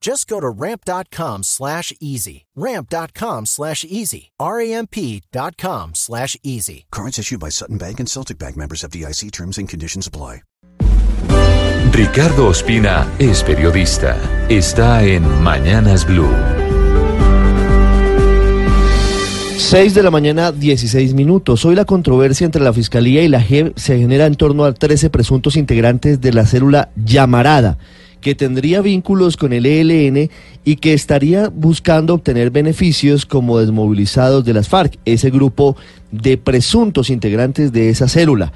Just go to ramp.com slash easy. Ramp.com slash easy. R-A-M-P.com slash easy. Cards issued by Sutton Bank and Celtic Bank members of DIC terms and conditions apply. Ricardo Ospina es periodista. Está en Mañanas Blue. 6 de la mañana, 16 minutos. Hoy la controversia entre la Fiscalía y la JEP se genera en torno a 13 presuntos integrantes de la célula Llamarada, que tendría vínculos con el ELN y que estaría buscando obtener beneficios como desmovilizados de las FARC, ese grupo de presuntos integrantes de esa célula.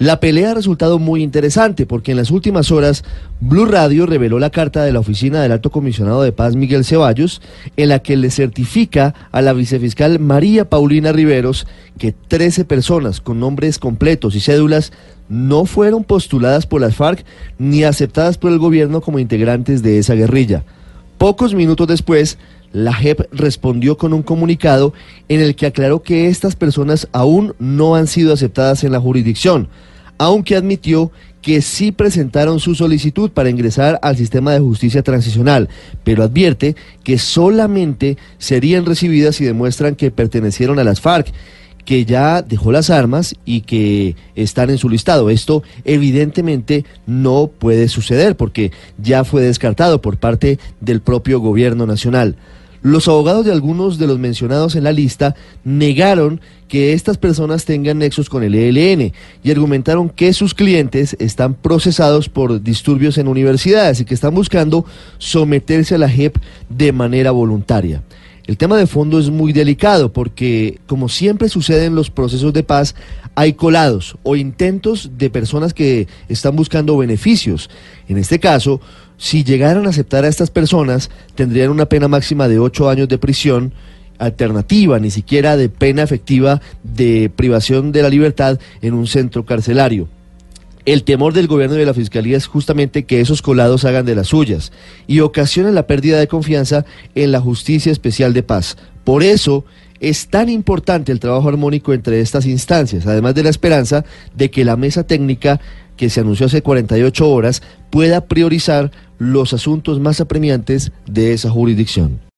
La pelea ha resultado muy interesante porque en las últimas horas Blue Radio reveló la carta de la oficina del alto comisionado de paz Miguel Ceballos en la que le certifica a la vicefiscal María Paulina Riveros que 13 personas con nombres completos y cédulas no fueron postuladas por las FARC ni aceptadas por el gobierno como integrantes de esa guerrilla. Pocos minutos después, la JEP respondió con un comunicado en el que aclaró que estas personas aún no han sido aceptadas en la jurisdicción aunque admitió que sí presentaron su solicitud para ingresar al sistema de justicia transicional, pero advierte que solamente serían recibidas si demuestran que pertenecieron a las FARC que ya dejó las armas y que están en su listado. Esto evidentemente no puede suceder porque ya fue descartado por parte del propio gobierno nacional. Los abogados de algunos de los mencionados en la lista negaron que estas personas tengan nexos con el ELN y argumentaron que sus clientes están procesados por disturbios en universidades y que están buscando someterse a la JEP de manera voluntaria. El tema de fondo es muy delicado porque, como siempre sucede en los procesos de paz, hay colados o intentos de personas que están buscando beneficios. En este caso, si llegaran a aceptar a estas personas, tendrían una pena máxima de ocho años de prisión alternativa, ni siquiera de pena efectiva de privación de la libertad en un centro carcelario. El temor del gobierno y de la fiscalía es justamente que esos colados hagan de las suyas y ocasionen la pérdida de confianza en la justicia especial de paz. Por eso es tan importante el trabajo armónico entre estas instancias, además de la esperanza de que la mesa técnica que se anunció hace 48 horas pueda priorizar los asuntos más apremiantes de esa jurisdicción.